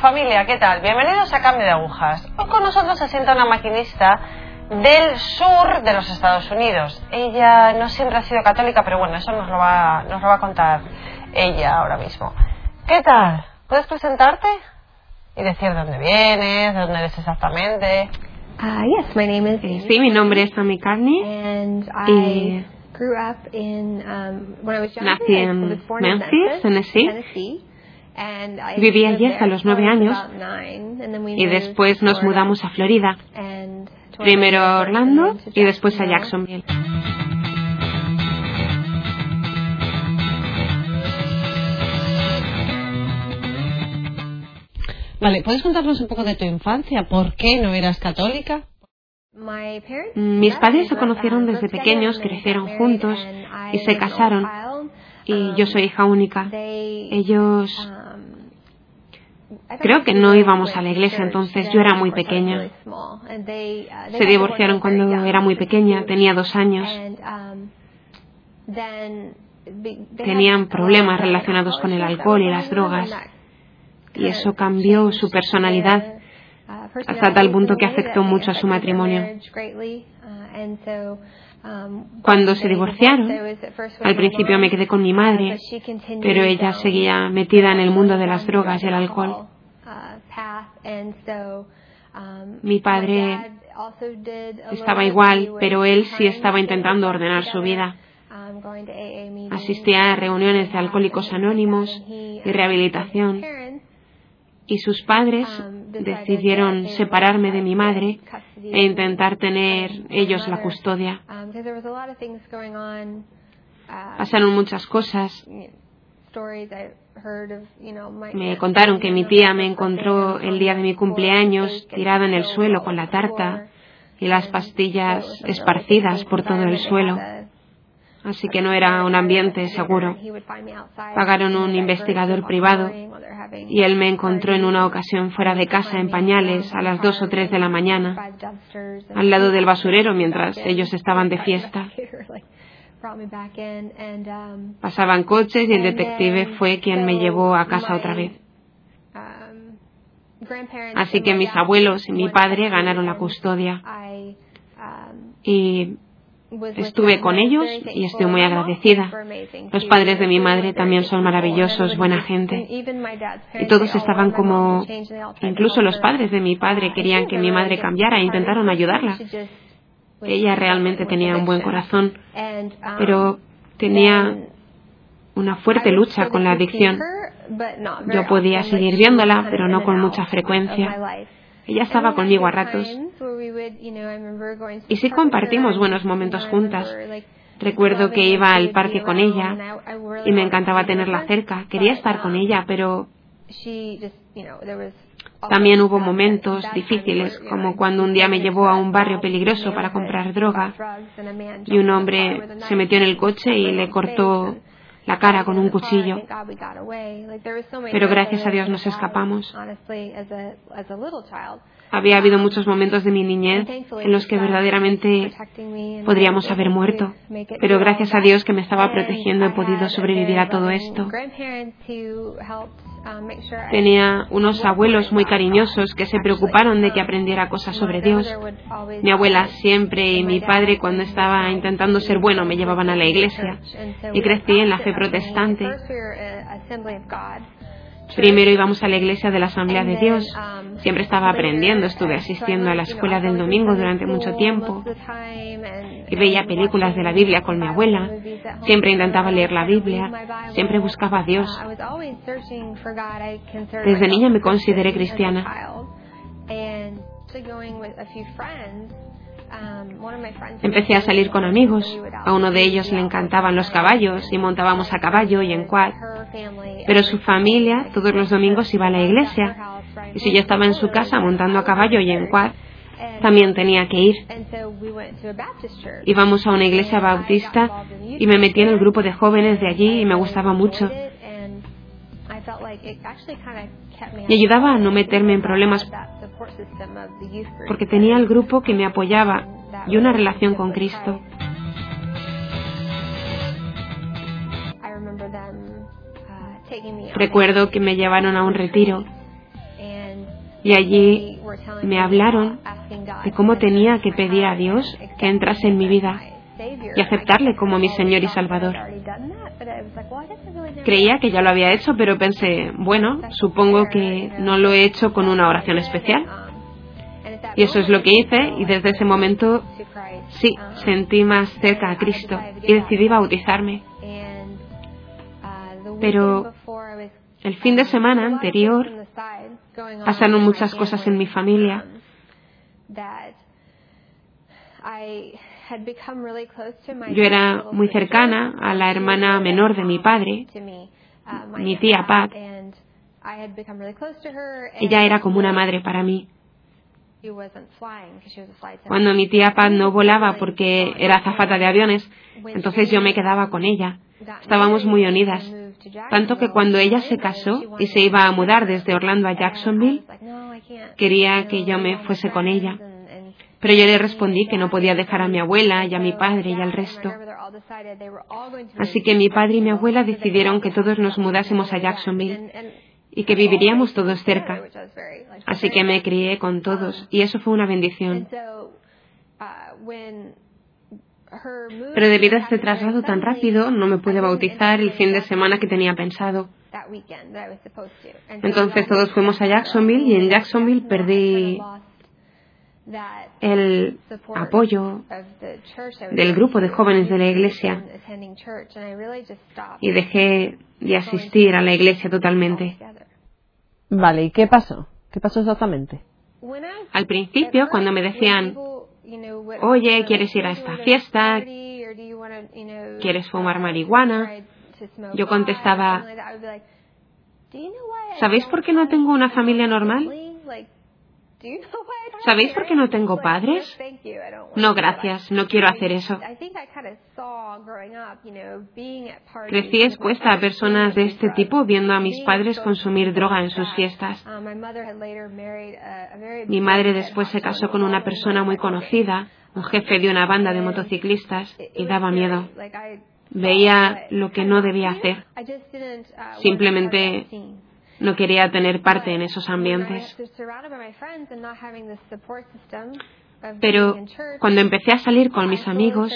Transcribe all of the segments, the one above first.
Familia, ¿qué tal? Bienvenidos a Cambio de Agujas. Hoy con nosotros se sienta una maquinista del sur de los Estados Unidos. Ella no siempre ha sido católica, pero bueno, eso nos lo va, nos lo va a contar ella ahora mismo. ¿Qué tal? ¿Puedes presentarte? Y decir dónde vienes, de dónde eres exactamente. Uh, yes, my name is Sí, mi nombre es Amy Carney. and y I grew up in um, when I was younger. Nací en Memphis, Tennessee. Viví lived allí there hasta los nueve was años. about nine, and then we Y moved después to nos Florida, mudamos a Florida. Primero a Orlando, Orlando and then to y después a Jacksonville. Vale, ¿puedes contarnos un poco de tu infancia? ¿Por qué no eras católica? My parents Mis met padres se conocieron um, desde pequeños, together, and crecieron they got married, juntos and y se casaron. only Y child. yo soy hija única. They, Ellos um, thought creo que no íbamos a la iglesia, entonces yo era muy pequeña. Se divorciaron cuando era muy pequeña, tenía dos años. Tenían problemas relacionados con el alcohol y las drogas. Y eso cambió su personalidad hasta tal punto que afectó mucho a su matrimonio. Cuando se divorciaron, al principio me quedé con mi madre, pero ella seguía metida en el mundo de las drogas y el alcohol. uh, path, and so, um, Mi my padre Estaba igual, pero él sí estaba intentando ordenar su vida. um, Asistía a reuniones de and alcohólicos anónimos y um, rehabilitación. Y sus padres um, decidieron separarme de mi madre e intentar tener ellos la custodia. um, because there was a lot of things going on, uh, Pasaron muchas cosas. Me contaron que mi tía me encontró on el día de mi cumpleaños tirada en el suelo con la tarta y las pastillas esparcidas por todo el suelo. Así que no era un ambiente seguro. Pagaron un investigador privado y él me encontró en una ocasión fuera de casa en pañales a las dos o tres de la mañana, al lado del basurero mientras ellos estaban de fiesta. Pasaban coches y el detective fue quien me llevó a casa otra vez. Así que mis abuelos y mi padre ganaron la custodia y estuve con ellos y estoy muy agradecida. Los padres de mi madre también son maravillosos, buena gente. Y todos estaban como... Incluso los padres de mi padre querían que mi madre cambiara e intentaron ayudarla. Ella realmente tenía un buen corazón, pero tenía una fuerte lucha con la adicción. Yo podía seguir viéndola, pero no con mucha frecuencia. Ella estaba conmigo a ratos. Y sí compartimos buenos momentos juntas. Recuerdo que iba al parque con ella y me encantaba tenerla cerca. Quería estar con ella, pero también hubo momentos difíciles, como cuando un día me llevó a un barrio peligroso para comprar droga y un hombre se metió en el coche y le cortó la cara con un cuchillo. Pero gracias a Dios nos escapamos. Había habido muchos momentos de mi niñez en los que verdaderamente podríamos haber muerto, pero gracias a Dios que me estaba protegiendo he podido sobrevivir a todo esto. Tenía unos abuelos muy cariñosos que se preocuparon de que aprendiera cosas sobre Dios. Mi abuela siempre y mi padre cuando estaba intentando ser bueno me llevaban a la iglesia y crecí en la fe protestante. Primero íbamos a la iglesia de la Asamblea de Dios. Siempre estaba aprendiendo, estuve asistiendo a la escuela del domingo durante mucho tiempo y veía películas de la Biblia con mi abuela. Siempre intentaba leer la Biblia, siempre buscaba a Dios. Desde niña me consideré cristiana. Empecé a salir con amigos. A uno de ellos le encantaban los caballos y montábamos a caballo y en quad. Pero su familia todos los domingos iba a la iglesia. Y si yo estaba en su casa montando a caballo y en quad, también tenía que ir. Íbamos a una iglesia bautista y me metí en el grupo de jóvenes de allí y me gustaba mucho. Y ayudaba a no meterme en problemas porque tenía el grupo que me apoyaba y una relación con Cristo. Recuerdo que me llevaron a un retiro Y allí me hablaron de cómo tenía que pedir a Dios que entrase en mi vida y aceptarle como mi Señor y Salvador. Creía que ya lo había hecho, pero pensé, bueno, supongo que no lo he hecho con una oración especial. Y eso es lo que hice y desde ese momento sí, sentí más cerca a Cristo y decidí bautizarme. Pero el fin de semana anterior pasaron muchas cosas en mi familia. Yo era muy cercana a la hermana menor de mi padre, mi tía Pat. Ella era como una madre para mí. Cuando mi tía Pat no volaba porque era azafata de aviones, entonces yo me quedaba con ella. Estábamos muy unidas. Tanto que cuando ella se casó y se iba a mudar desde Orlando a Jacksonville, quería que yo me fuese con ella. Pero yo le respondí que no podía dejar a mi abuela y a mi padre y al resto. Así que mi padre y mi abuela decidieron que todos nos mudásemos a Jacksonville y que viviríamos todos cerca. Así que me crié con todos y eso fue una bendición. Pero debido a este traslado tan rápido, no me pude bautizar el fin de semana que tenía pensado. Entonces todos fuimos a Jacksonville y en Jacksonville perdí el apoyo del grupo de jóvenes de la iglesia y dejé de asistir a la iglesia totalmente. Vale, ¿y qué pasó? ¿Qué pasó exactamente? Al principio, cuando me decían, oye, ¿quieres ir a esta fiesta? ¿Quieres fumar marihuana? Yo contestaba, ¿sabéis por qué no tengo una familia normal? ¿Sabéis por qué no tengo padres? No, gracias, no quiero hacer eso. Crecí expuesta a personas de este tipo viendo a mis padres consumir droga en sus fiestas. Mi madre después se casó con una persona muy conocida, un jefe de una banda de motociclistas, y daba miedo. Veía lo que no debía hacer. Simplemente no quería tener parte en esos ambientes. Pero cuando empecé a salir con mis amigos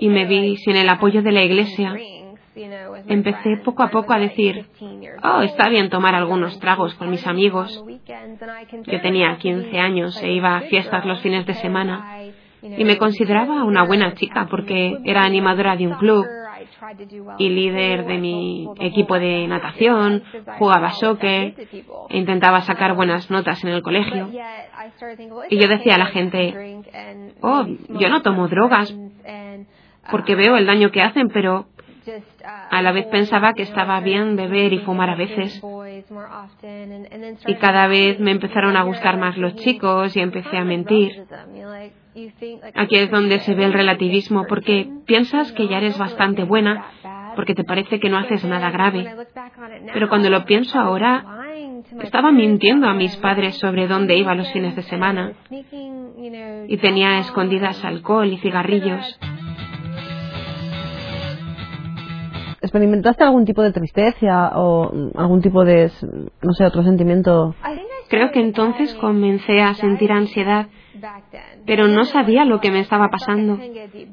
y me vi sin el apoyo de la iglesia, empecé poco a poco a decir, oh, está bien tomar algunos tragos con mis amigos. Yo tenía 15 años e iba a fiestas los fines de semana y me consideraba una buena chica porque era animadora de un club y líder de mi equipo de natación, jugaba soccer e intentaba sacar buenas notas en el colegio. Y yo decía a la gente, oh, yo no tomo drogas porque veo el daño que hacen, pero a la vez pensaba que estaba bien beber y fumar a veces. Y cada vez me empezaron a gustar más los chicos y empecé a mentir. Aquí es donde se ve el relativismo, porque piensas que ya eres bastante buena, porque te parece que no haces nada grave. Pero cuando lo pienso ahora, estaba mintiendo a mis padres sobre dónde iba los fines de semana y tenía escondidas alcohol y cigarrillos. ¿Experimentaste algún tipo de tristeza o algún tipo de, no sé, otro sentimiento? Creo que entonces comencé a sentir ansiedad pero no sabía lo que me estaba pasando.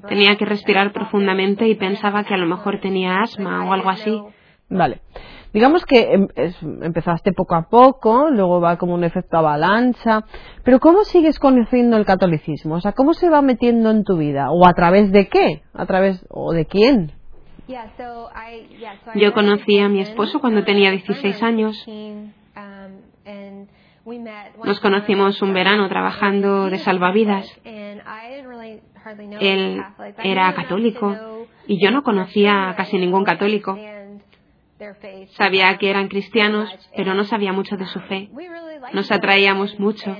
Tenía que respirar profundamente y pensaba que a lo mejor tenía asma o algo así. Vale. Digamos que em, empezaste poco a poco, luego va como un efecto avalancha, pero ¿cómo sigues conociendo el catolicismo? O sea, ¿cómo se va metiendo en tu vida? ¿O a través de qué? ¿A través o de quién? Yo conocí a mi esposo cuando tenía 16 años. Nos conocimos un verano trabajando de salvavidas. Él era católico y yo no conocía a casi ningún católico. Sabía que eran cristianos, pero no sabía mucho de su fe. Nos atraíamos mucho.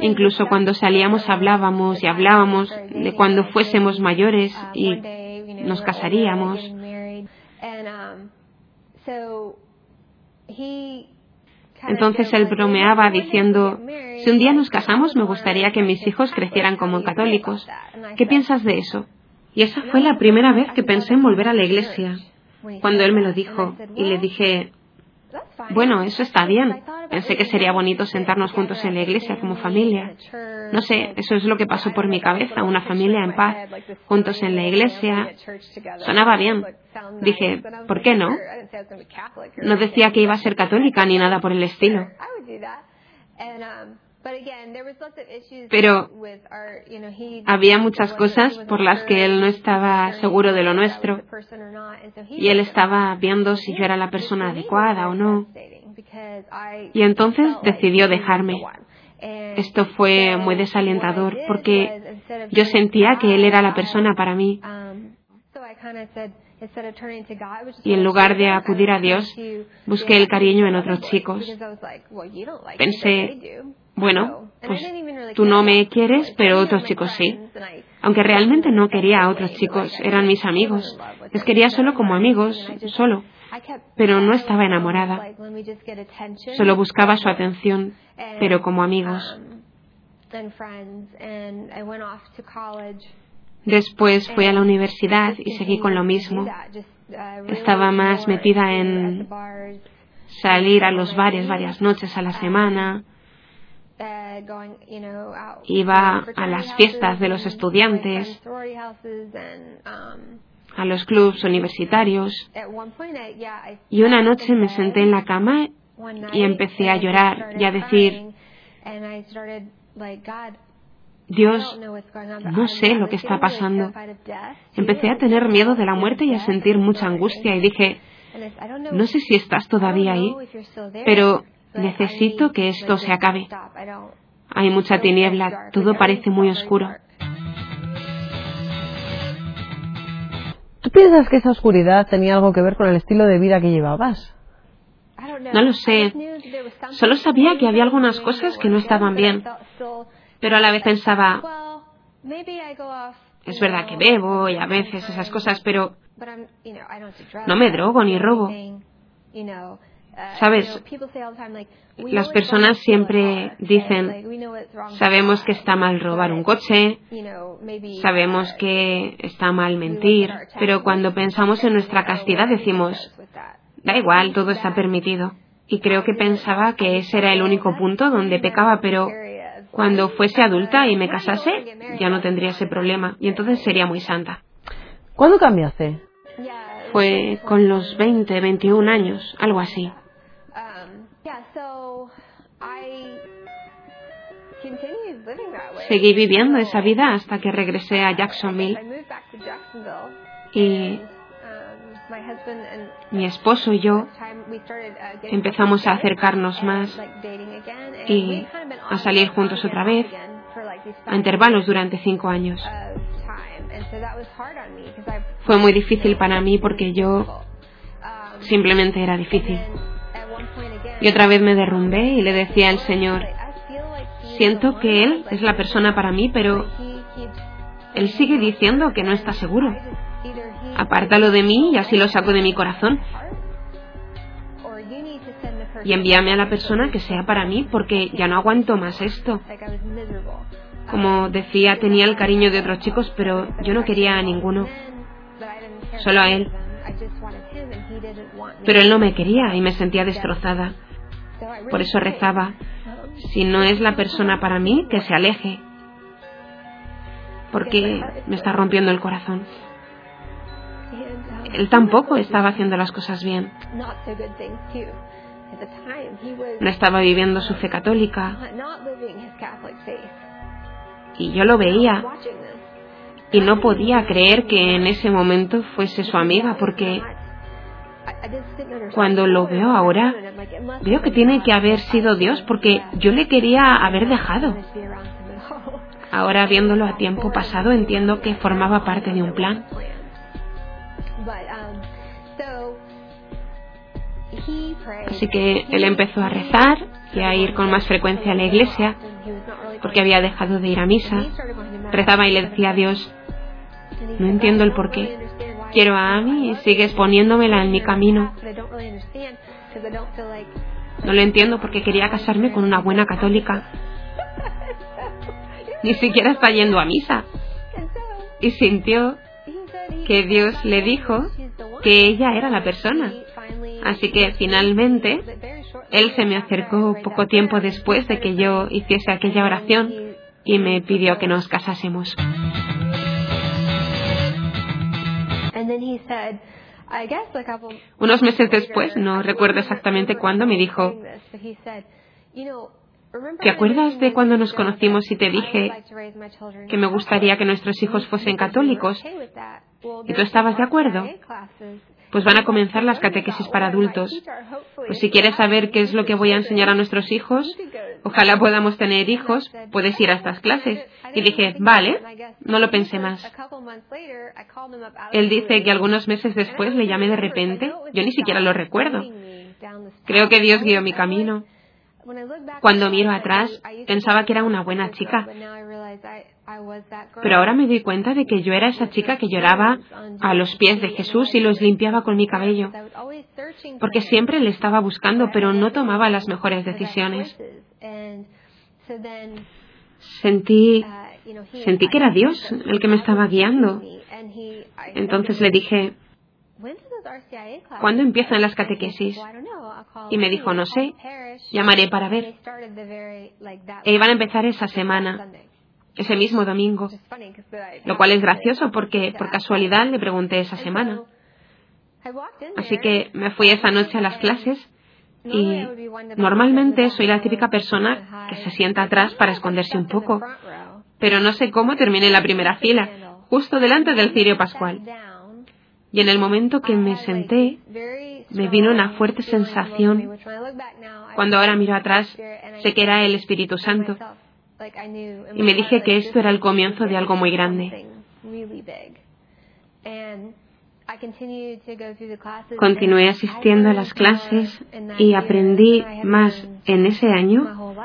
Incluso cuando salíamos hablábamos y hablábamos de cuando fuésemos mayores y nos casaríamos. Entonces él bromeaba diciendo, si un día nos casamos me gustaría que mis hijos crecieran como católicos. ¿Qué piensas de eso? Y esa fue la primera vez que pensé en volver a la iglesia, cuando él me lo dijo, y le dije, Bueno, eso está bien. Pensé que sería bonito sentarnos juntos en la iglesia como familia. No sé, eso es lo que pasó por mi cabeza, una familia en paz, juntos en la iglesia. Sonaba bien. Dije, ¿por qué no? No decía que iba a ser católica ni nada por el estilo. Pero había muchas cosas por las que él no estaba seguro de lo nuestro y él estaba viendo si yo era la persona adecuada o no. Y entonces decidió dejarme. Esto fue muy desalentador porque yo sentía que él era la persona para mí. Y en lugar de acudir a Dios, busqué el cariño en otros chicos. Pensé, bueno, pues tú no me quieres, pero otros chicos sí. Aunque realmente no quería a otros chicos, eran mis amigos. Les quería solo como amigos, solo. Pero no estaba enamorada. Solo buscaba su atención, pero como amigos. Después fui a la universidad y seguí con lo mismo. Estaba más metida en salir a los bares varias noches a la semana, Iba a las fiestas de los estudiantes, a los clubs universitarios. Y una noche me senté en la cama y empecé a llorar y a decir, Dios, no sé lo que está pasando. Empecé a tener miedo de la muerte y a sentir mucha angustia y dije, no sé si estás todavía ahí, pero Necesito que esto se acabe. Hay mucha tiniebla, todo parece muy oscuro. ¿Tú piensas que esa oscuridad tenía algo que ver con el estilo de vida que llevabas? No lo sé. Solo sabía que había algunas cosas que no estaban bien. Pero a la vez pensaba, es verdad que bebo y a veces esas cosas, pero no me drogo ni robo. Sabes, las personas siempre dicen, sabemos que está mal robar un coche, sabemos que está mal mentir, pero cuando pensamos en nuestra castidad decimos, da igual, todo está permitido. Y creo que pensaba que ese era el único punto donde pecaba, pero cuando fuese adulta y me casase, ya no tendría ese problema. Y entonces sería muy santa. ¿Cuándo cambiaste? Fue con los 20, 21 años, algo así. Seguí viviendo esa vida hasta que regresé a Jacksonville. Y mi esposo y yo empezamos a acercarnos más y a salir juntos otra vez a intervalos durante cinco años. Fue muy difícil para mí porque yo simplemente era difícil. Y otra vez me derrumbé y le decía al Señor, siento que Él es la persona para mí, pero Él sigue diciendo que no está seguro. Apártalo de mí y así lo saco de mi corazón. Y envíame a la persona que sea para mí porque ya no aguanto más esto. Como decía, tenía el cariño de otros chicos, pero yo no quería a ninguno. Solo a él. Pero él no me quería y me sentía destrozada. Por eso rezaba, si no es la persona para mí, que se aleje, porque me está rompiendo el corazón. Él tampoco estaba haciendo las cosas bien. No estaba viviendo su fe católica. Y yo lo veía. Y no podía creer que en ese momento fuese su amiga porque cuando lo veo ahora, veo que tiene que haber sido Dios porque yo le quería haber dejado. Ahora viéndolo a tiempo pasado entiendo que formaba parte de un plan. Así que él empezó a rezar y a ir con más frecuencia a la iglesia porque había dejado de ir a misa. Rezaba y le decía a Dios, no entiendo el por qué, quiero a Amy y sigues poniéndomela en mi camino. No lo entiendo porque quería casarme con una buena católica. Ni siquiera está yendo a misa. Y sintió que Dios le dijo que ella era la persona. Así que finalmente Él se me acercó poco tiempo después de que yo hiciese aquella oración y me pidió que nos casásemos. Unos meses después, no recuerdo exactamente cuándo, me dijo, ¿te acuerdas de cuando nos conocimos y te dije que me gustaría que nuestros hijos fuesen católicos? ¿Y tú estabas de acuerdo? Pues van a comenzar las catequesis para adultos. Pues si quieres saber qué es lo que voy a enseñar a nuestros hijos, ojalá podamos tener hijos, puedes ir a estas clases. Y dije, vale, no lo pensé más. Él dice que algunos meses después le llamé de repente, yo ni siquiera lo recuerdo. Creo que Dios guió mi camino. Cuando miro atrás, pensaba que era una buena chica. Pero ahora me doy cuenta de que yo era esa chica que lloraba a los pies de Jesús y los limpiaba con mi cabello. Porque siempre le estaba buscando, pero no tomaba las mejores decisiones. Sentí, sentí que era Dios el que me estaba guiando. Entonces le dije, ¿cuándo empiezan las catequesis? Y me dijo, no sé, llamaré para ver. E iban a empezar esa semana, ese mismo domingo, lo cual es gracioso porque por casualidad le pregunté esa semana. Así que me fui esa noche a las clases y normalmente soy la típica persona que se sienta atrás para esconderse un poco, pero no sé cómo terminé en la primera fila, justo delante del cirio pascual. Y en el momento que me senté, me vino una fuerte sensación. Cuando ahora miro atrás, sé que era el Espíritu Santo. Y me dije que esto era el comienzo de algo muy grande. Continué asistiendo a las clases y aprendí más en ese año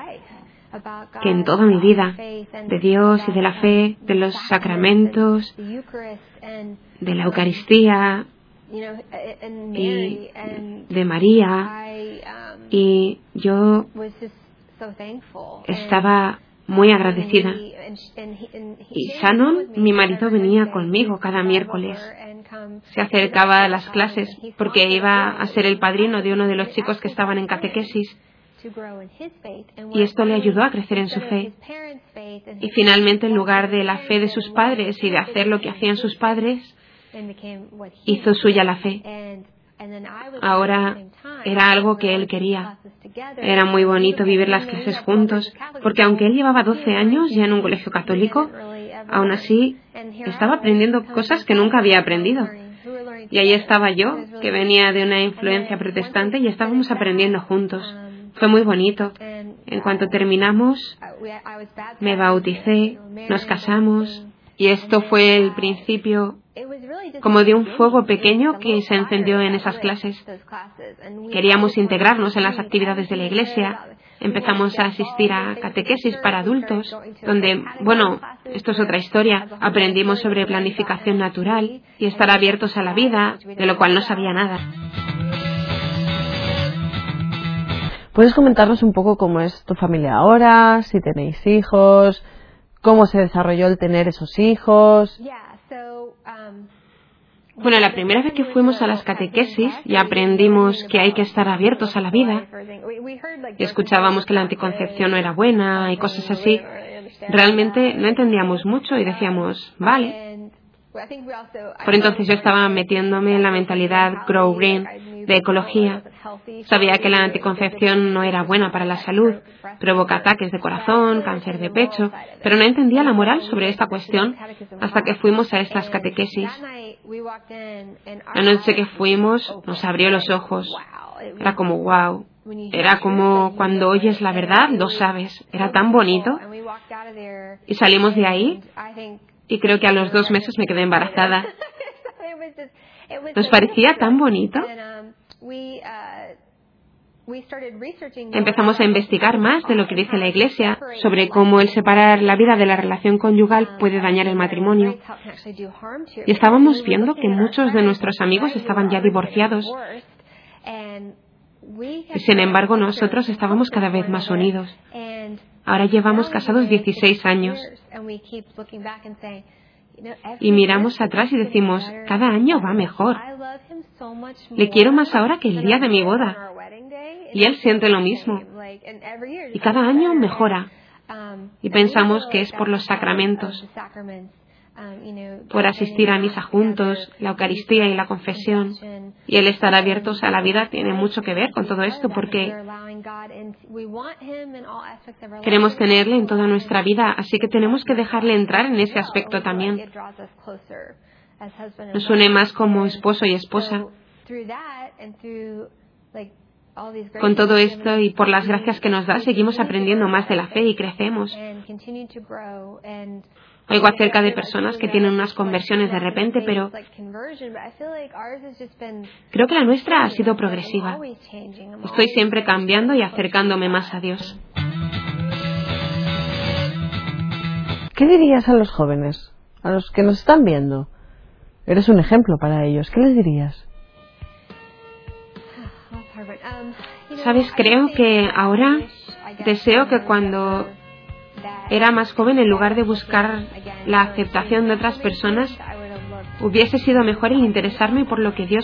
que en toda mi vida, de Dios y de la fe, de los sacramentos, de la Eucaristía y de María. Y yo estaba muy agradecida. Y Shannon, mi marido, venía conmigo cada miércoles. Se acercaba a las clases porque iba a ser el padrino de uno de los chicos que estaban en catequesis. Y esto le ayudó a crecer en su fe. Y finalmente, en lugar de la fe de sus padres y de hacer lo que hacían sus padres, hizo suya la fe. Ahora era algo que él quería. Era muy bonito vivir las clases juntos, porque aunque él llevaba 12 años ya en un colegio católico, aún así estaba aprendiendo cosas que nunca había aprendido. Y ahí estaba yo, que venía de una influencia protestante, y estábamos aprendiendo juntos. Fue muy bonito. En cuanto terminamos, me bauticé, nos casamos, y esto fue el principio como de un fuego pequeño que se encendió en esas clases. Queríamos integrarnos en las actividades de la iglesia. Empezamos a asistir a catequesis para adultos, donde, bueno, esto es otra historia, aprendimos sobre planificación natural y estar abiertos a la vida, de lo cual no sabía nada. ¿Puedes comentarnos un poco cómo es tu familia ahora, si tenéis hijos, cómo se desarrolló el tener esos hijos? Bueno, la primera vez que fuimos a las catequesis y aprendimos que hay que estar abiertos a la vida, y escuchábamos que la anticoncepción no era buena y cosas así, realmente no entendíamos mucho y decíamos, vale. Por entonces yo estaba metiéndome en la mentalidad Grow Green de ecología. Sabía que la anticoncepción no era buena para la salud, provoca ataques de corazón, cáncer de pecho, pero no entendía la moral sobre esta cuestión hasta que fuimos a estas catequesis. La noche que fuimos nos abrió los ojos. Era como wow. Era como cuando oyes la verdad, lo sabes. Era tan bonito. Y salimos de ahí y creo que a los dos meses me quedé embarazada. Nos parecía tan bonito. Empezamos a investigar más de lo que dice la Iglesia sobre cómo el separar la vida de la relación conyugal puede dañar el matrimonio. Y estábamos viendo que muchos de nuestros amigos estaban ya divorciados. Sin embargo, nosotros estábamos cada vez más unidos. Ahora llevamos casados 16 años. Y miramos atrás y decimos, cada año va mejor. Le quiero más ahora que el día de mi boda. Y él siente lo mismo. Y cada año mejora. Y pensamos que es por los sacramentos, por asistir a misa juntos, la Eucaristía y la confesión. Y el estar abiertos a la vida tiene mucho que ver con todo esto porque queremos tenerle en toda nuestra vida, así que tenemos que dejarle entrar en ese aspecto también. Nos une más como esposo y esposa. Con todo esto y por las gracias que nos da, seguimos aprendiendo más de la fe y crecemos. Oigo acerca de personas que tienen unas conversiones de repente, pero creo que la nuestra ha sido progresiva. Estoy siempre cambiando y acercándome más a Dios. ¿Qué dirías a los jóvenes, a los que nos están viendo? Eres un ejemplo para ellos. ¿Qué les dirías? Sabes, creo que ahora deseo que cuando era más joven, en lugar de buscar la aceptación de otras personas, hubiese sido mejor el interesarme por lo que Dios